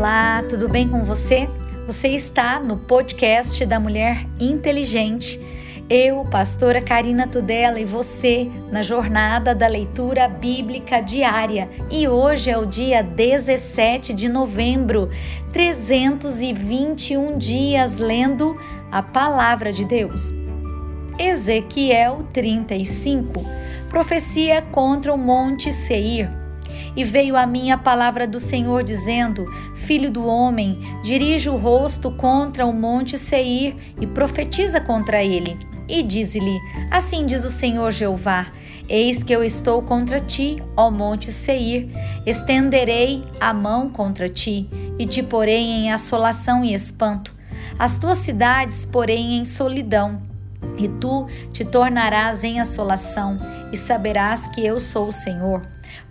Olá, tudo bem com você? Você está no podcast da Mulher Inteligente. Eu, pastora Karina Tudela e você na jornada da leitura bíblica diária. E hoje é o dia 17 de novembro, 321 dias lendo a palavra de Deus. Ezequiel 35, profecia contra o monte Seir. E veio a mim a palavra do Senhor, dizendo: Filho do homem, dirige o rosto contra o monte Seir e profetiza contra ele. E diz-lhe: Assim diz o Senhor Jeová: Eis que eu estou contra ti, ó monte Seir. Estenderei a mão contra ti e te porei em assolação e espanto. As tuas cidades porém em solidão e tu te tornarás em assolação, e saberás que eu sou o Senhor.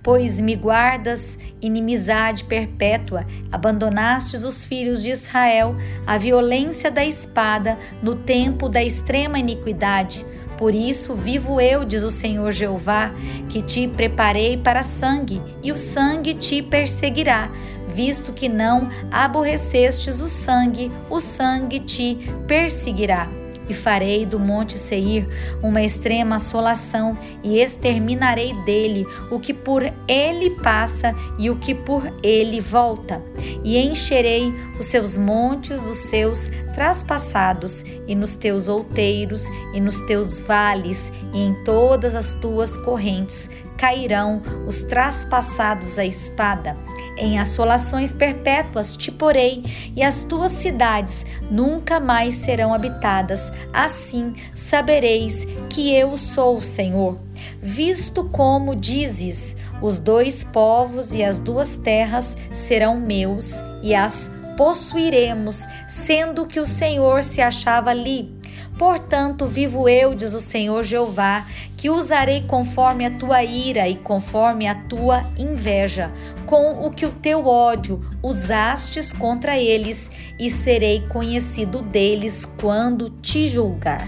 Pois me guardas inimizade perpétua, abandonastes os filhos de Israel à violência da espada no tempo da extrema iniquidade. Por isso vivo eu, diz o Senhor Jeová, que te preparei para sangue, e o sangue te perseguirá. Visto que não aborrecestes o sangue, o sangue te perseguirá e farei do monte Seir uma extrema assolação, e exterminarei dele o que por ele passa e o que por ele volta, e encherei os seus montes dos seus traspassados, e nos teus outeiros, e nos teus vales, e em todas as tuas correntes cairão os traspassados à espada em assolações perpétuas te porei, e as tuas cidades nunca mais serão habitadas. Assim sabereis que eu sou o Senhor. Visto como dizes, os dois povos e as duas terras serão meus, e as possuiremos, sendo que o Senhor se achava ali Portanto, vivo eu, diz o Senhor Jeová, que usarei conforme a tua ira e conforme a tua inveja, com o que o teu ódio usastes contra eles, e serei conhecido deles quando te julgar.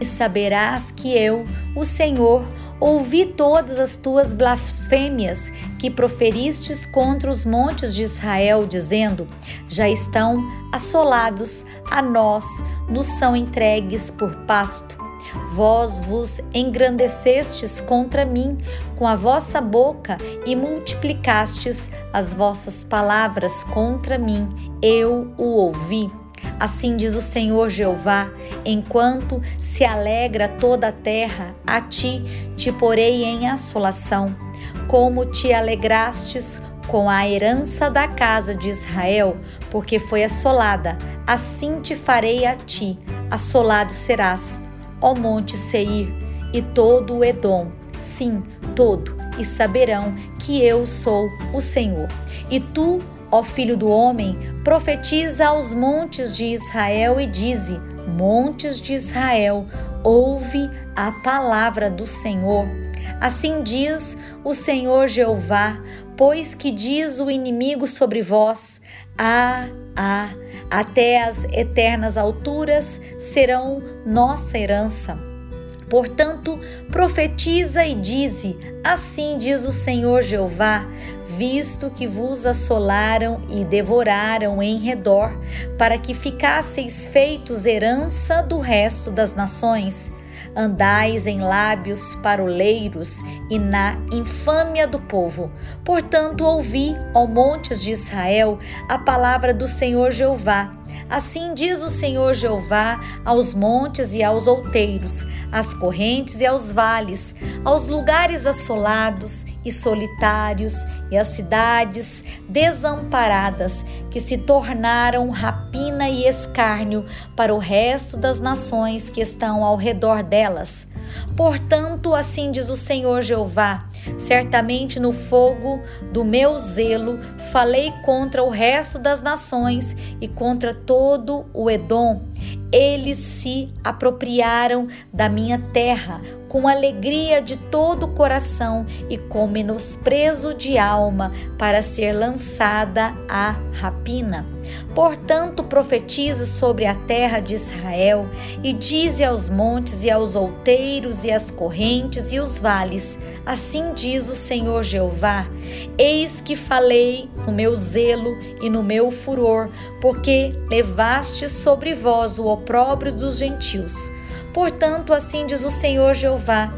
E saberás que eu, o Senhor, ouvi todas as tuas blasfêmias que proferistes contra os montes de Israel, dizendo: Já estão assolados, a nós nos são entregues por pasto. Vós vos engrandecestes contra mim com a vossa boca e multiplicastes as vossas palavras contra mim. Eu o ouvi. Assim diz o Senhor Jeová: enquanto se alegra toda a terra, a ti te porei em assolação, como te alegrastes com a herança da casa de Israel, porque foi assolada, assim te farei a ti, assolado serás, ó monte Seir, e todo o Edom, sim, todo, e saberão que eu sou o Senhor. E tu, Ó filho do homem, profetiza aos montes de Israel e dize: Montes de Israel, ouve a palavra do Senhor. Assim diz o Senhor Jeová, pois que diz o inimigo sobre vós: Ah, ah, até as eternas alturas serão nossa herança. Portanto, profetiza e dize: Assim diz o Senhor Jeová: visto que vos assolaram e devoraram em redor, para que ficasseis feitos herança do resto das nações. Andais em lábios paroleiros e na infâmia do povo. Portanto, ouvi, ó montes de Israel, a palavra do Senhor Jeová. Assim diz o Senhor Jeová aos montes e aos outeiros, às correntes e aos vales, aos lugares assolados e solitários e as cidades desamparadas que se tornaram rapina e escárnio para o resto das nações que estão ao redor delas. Portanto, assim diz o Senhor Jeová: certamente no fogo do meu zelo falei contra o resto das nações e contra todo o Edom. Eles se apropriaram da minha terra com alegria de todo o coração e com menosprezo de alma para ser lançada à rapina. Portanto, profetiza sobre a terra de Israel e dize aos montes e aos outeiros e às correntes e os vales: Assim diz o Senhor Jeová: Eis que falei no meu zelo e no meu furor, porque levaste sobre vós o opróbrio dos gentios. Portanto, assim diz o Senhor Jeová: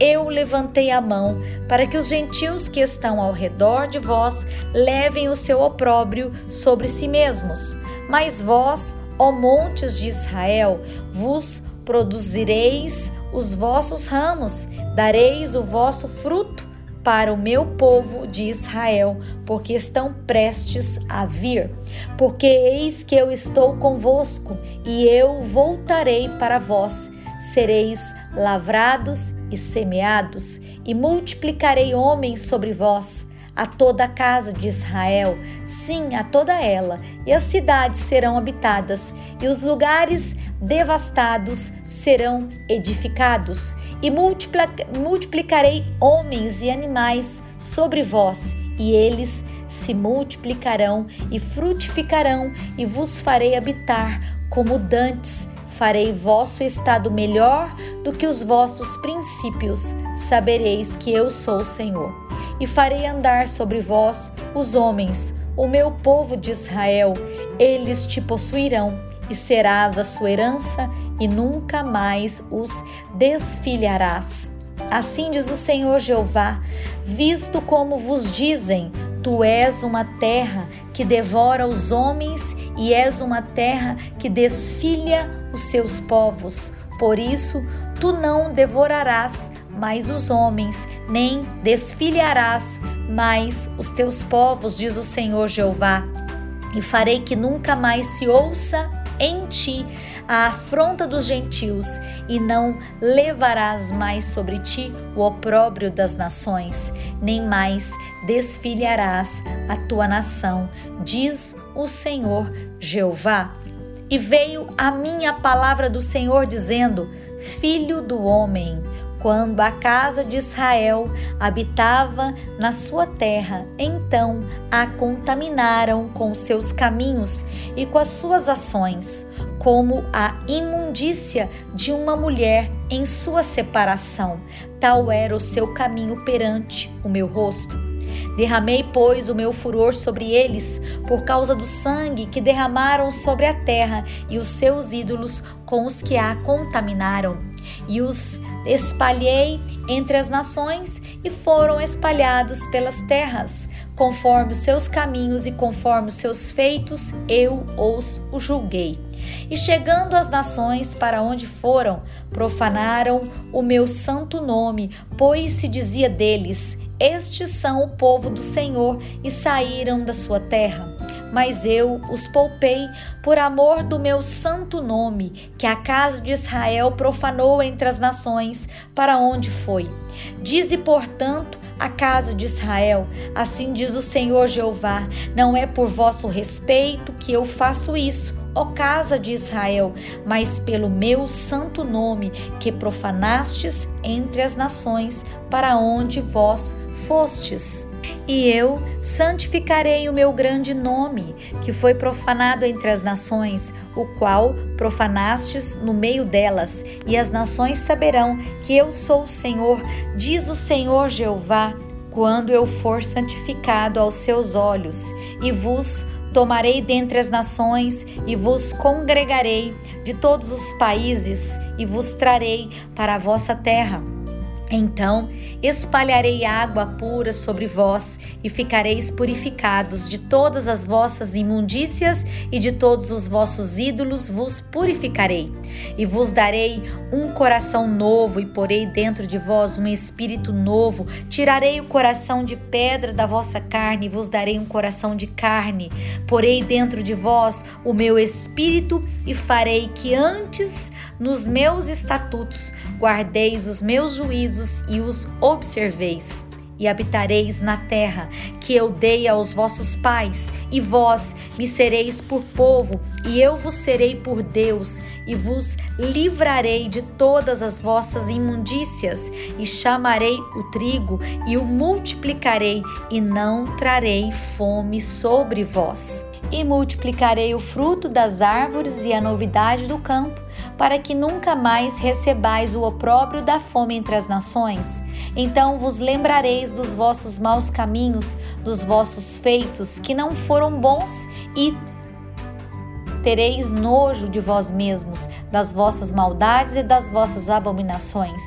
eu levantei a mão para que os gentios que estão ao redor de vós levem o seu opróbrio sobre si mesmos. Mas vós, ó montes de Israel, vos produzireis os vossos ramos, dareis o vosso fruto para o meu povo de Israel, porque estão prestes a vir. Porque eis que eu estou convosco, e eu voltarei para vós. Sereis lavrados e semeados, e multiplicarei homens sobre vós a toda a casa de Israel, sim, a toda ela, e as cidades serão habitadas, e os lugares devastados serão edificados, e multiplicarei homens e animais sobre vós, e eles se multiplicarão e frutificarão, e vos farei habitar como dantes farei vosso estado melhor do que os vossos princípios, sabereis que eu sou o Senhor. E farei andar sobre vós os homens, o meu povo de Israel, eles te possuirão, e serás a sua herança, e nunca mais os desfilharás. Assim diz o Senhor Jeová: visto como vos dizem, tu és uma terra que devora os homens e és uma terra que desfilha os seus povos. Por isso, tu não devorarás mais os homens, nem desfilharás mais os teus povos, diz o Senhor Jeová. E farei que nunca mais se ouça em ti a afronta dos gentios, e não levarás mais sobre ti o opróbrio das nações, nem mais desfilharás a tua nação, diz o Senhor Jeová. E veio a minha palavra do Senhor dizendo: Filho do homem, quando a casa de Israel habitava na sua terra, então a contaminaram com seus caminhos e com as suas ações, como a imundícia de uma mulher em sua separação. Tal era o seu caminho perante o meu rosto. Derramei, pois, o meu furor sobre eles, por causa do sangue que derramaram sobre a terra e os seus ídolos com os que a contaminaram. E os espalhei entre as nações e foram espalhados pelas terras, conforme os seus caminhos e conforme os seus feitos, eu os julguei. E chegando às nações para onde foram, profanaram o meu santo nome, pois se dizia deles: Estes são o povo do Senhor e saíram da sua terra mas eu os poupei por amor do meu santo nome, que a casa de Israel profanou entre as nações, para onde foi. Dize, portanto, a casa de Israel: Assim diz o Senhor Jeová: Não é por vosso respeito que eu faço isso, ó casa de Israel, mas pelo meu santo nome que profanastes entre as nações, para onde vós fostes. E eu santificarei o meu grande nome, que foi profanado entre as nações, o qual profanastes no meio delas, e as nações saberão que eu sou o Senhor, diz o Senhor Jeová, quando eu for santificado aos seus olhos, e vos tomarei dentre as nações, e vos congregarei de todos os países, e vos trarei para a vossa terra então espalharei água pura sobre vós e ficareis purificados de todas as vossas imundícias e de todos os vossos ídolos vos purificarei. E vos darei um coração novo e porei dentro de vós um espírito novo. Tirarei o coração de pedra da vossa carne e vos darei um coração de carne. Porei dentro de vós o meu espírito e farei que antes nos meus estatutos guardeis os meus juízos e os observeis. E habitareis na terra que eu dei aos vossos pais, e vós me sereis por povo, e eu vos serei por Deus, e vos livrarei de todas as vossas imundícias, e chamarei o trigo e o multiplicarei, e não trarei fome sobre vós. E multiplicarei o fruto das árvores e a novidade do campo, para que nunca mais recebais o opróbrio da fome entre as nações. Então vos lembrareis dos vossos maus caminhos, dos vossos feitos, que não foram bons, e tereis nojo de vós mesmos, das vossas maldades e das vossas abominações.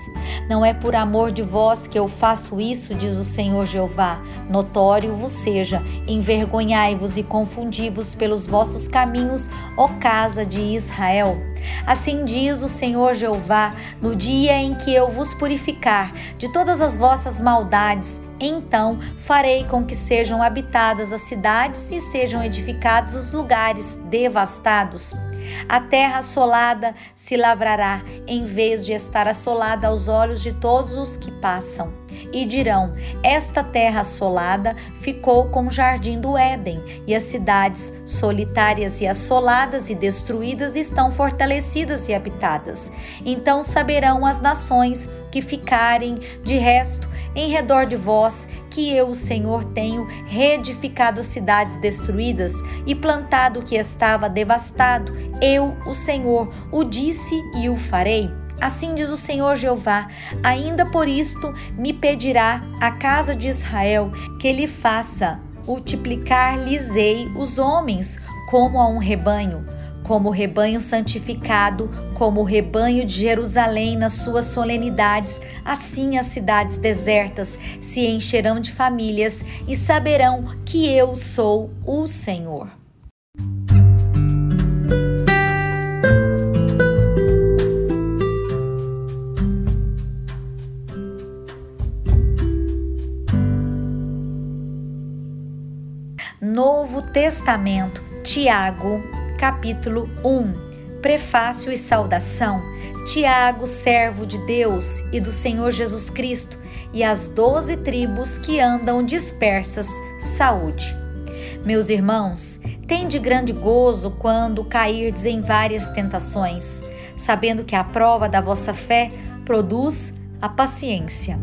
Não é por amor de vós que eu faço isso, diz o Senhor Jeová. Notório vos seja, envergonhai-vos e confundi-vos pelos vossos caminhos, ó casa de Israel. Assim diz o Senhor Jeová: no dia em que eu vos purificar de todas as vossas maldades, então farei com que sejam habitadas as cidades e sejam edificados os lugares devastados. A terra assolada se lavrará, em vez de estar assolada aos olhos de todos os que passam. E dirão: Esta terra assolada ficou como o jardim do Éden, e as cidades solitárias e assoladas e destruídas estão fortalecidas e habitadas. Então saberão as nações que ficarem de resto em redor de vós, que eu, o Senhor, tenho reedificado cidades destruídas e plantado o que estava devastado. Eu, o Senhor, o disse e o farei. Assim diz o Senhor Jeová: ainda por isto me pedirá a casa de Israel que lhe faça multiplicar-lhes-ei os homens como a um rebanho como rebanho santificado, como o rebanho de Jerusalém nas suas solenidades, assim as cidades desertas se encherão de famílias e saberão que eu sou o Senhor. Novo Testamento, Tiago capítulo 1 Prefácio e saudação. Tiago, servo de Deus e do Senhor Jesus Cristo, e as doze tribos que andam dispersas, saúde. Meus irmãos, tende grande gozo quando cairdes em várias tentações, sabendo que a prova da vossa fé produz a paciência.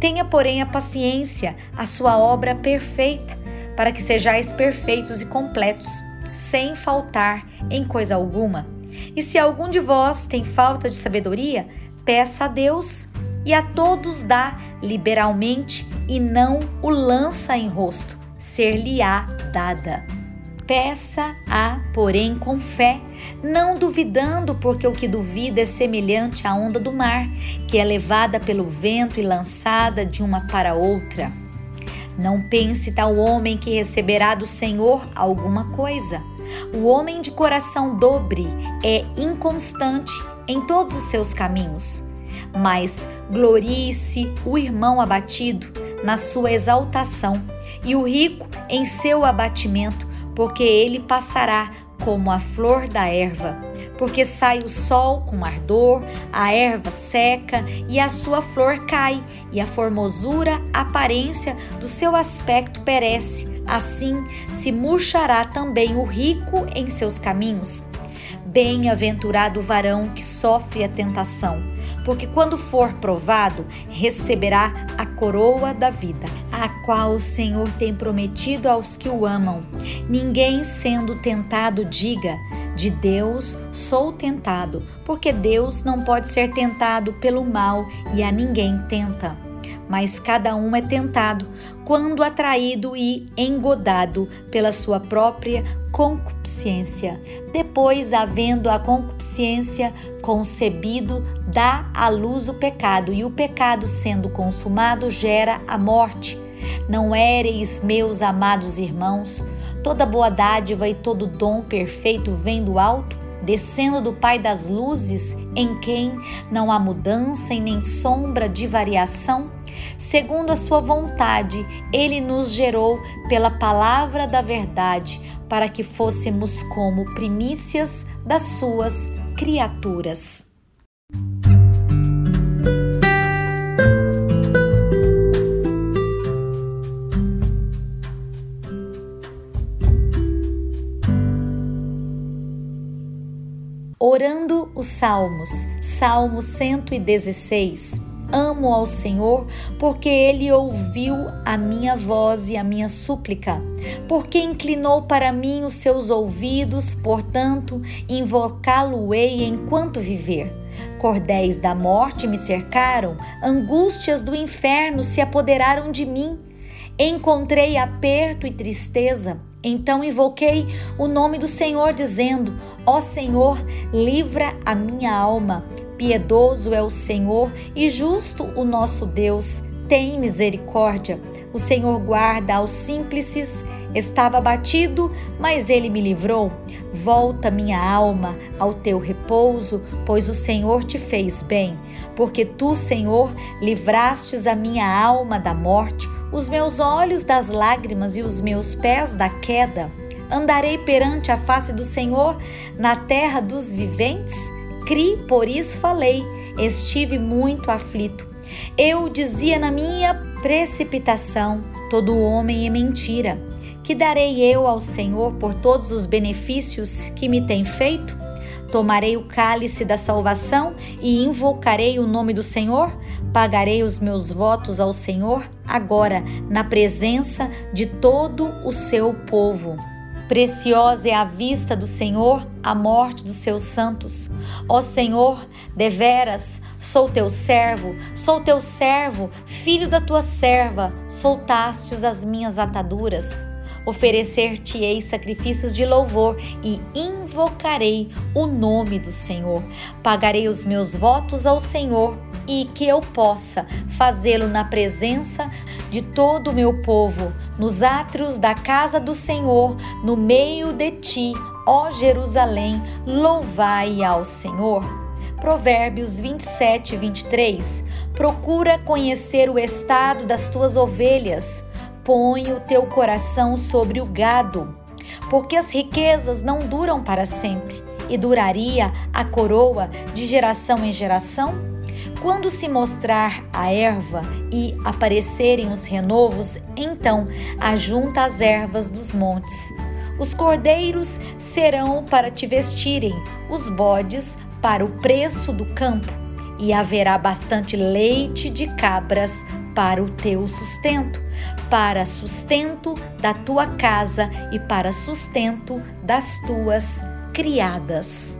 Tenha, porém, a paciência, a sua obra perfeita, para que sejais perfeitos e completos sem faltar em coisa alguma. E se algum de vós tem falta de sabedoria, peça a Deus e a todos dá liberalmente e não o lança em rosto, ser-lhe-á dada. Peça-a, porém, com fé, não duvidando, porque o que duvida é semelhante à onda do mar, que é levada pelo vento e lançada de uma para outra. Não pense tal homem que receberá do Senhor alguma coisa. O homem de coração dobre é inconstante em todos os seus caminhos. Mas glorie-se o irmão abatido na sua exaltação e o rico em seu abatimento, porque ele passará como a flor da erva porque sai o sol com ardor, a erva seca e a sua flor cai, e a formosura, a aparência do seu aspecto perece. Assim se murchará também o rico em seus caminhos. Bem-aventurado o varão que sofre a tentação, porque quando for provado, receberá a coroa da vida, a qual o Senhor tem prometido aos que o amam. Ninguém sendo tentado diga: de Deus sou tentado, porque Deus não pode ser tentado pelo mal e a ninguém tenta. Mas cada um é tentado quando atraído e engodado pela sua própria concupiscência. Depois, havendo a concupiscência concebido, dá à luz o pecado, e o pecado, sendo consumado, gera a morte. Não éreis, meus amados irmãos, Toda boa dádiva e todo dom perfeito vem do alto, descendo do Pai das luzes, em quem não há mudança e nem sombra de variação. Segundo a sua vontade, ele nos gerou pela palavra da verdade, para que fôssemos como primícias das suas criaturas. Os Salmos, Salmo 116. amo ao Senhor, porque ele ouviu a minha voz e a minha súplica, porque inclinou para mim os seus ouvidos, portanto, invocá-lo-ei enquanto viver. Cordéis da morte me cercaram, angústias do inferno se apoderaram de mim. Encontrei aperto e tristeza, então invoquei o nome do Senhor, dizendo: Ó Senhor, livra a minha alma. Piedoso é o Senhor e justo o nosso Deus. Tem misericórdia. O Senhor guarda aos simples. Estava batido, mas ele me livrou. Volta minha alma ao teu repouso, pois o Senhor te fez bem. Porque tu, Senhor, livrastes a minha alma da morte, os meus olhos das lágrimas e os meus pés da queda. Andarei perante a face do Senhor na terra dos viventes? Cri, por isso falei, estive muito aflito. Eu dizia na minha precipitação: todo homem é mentira. Que darei eu ao Senhor por todos os benefícios que me tem feito? Tomarei o cálice da salvação e invocarei o nome do Senhor? Pagarei os meus votos ao Senhor agora, na presença de todo o seu povo. Preciosa é a vista do Senhor a morte dos seus santos. Ó Senhor, deveras, sou teu servo, sou teu servo, filho da tua serva, soltastes as minhas ataduras. Oferecer-te-ei sacrifícios de louvor e invocarei o nome do Senhor. Pagarei os meus votos ao Senhor e que eu possa fazê-lo na presença de todo o meu povo, nos átrios da casa do Senhor, no meio de ti, ó Jerusalém, louvai ao Senhor. Provérbios 27, 23. Procura conhecer o estado das tuas ovelhas, põe o teu coração sobre o gado, porque as riquezas não duram para sempre, e duraria a coroa de geração em geração? Quando se mostrar a erva e aparecerem os renovos, então ajunta as ervas dos montes. Os cordeiros serão para te vestirem, os bodes para o preço do campo, e haverá bastante leite de cabras para o teu sustento, para sustento da tua casa e para sustento das tuas criadas.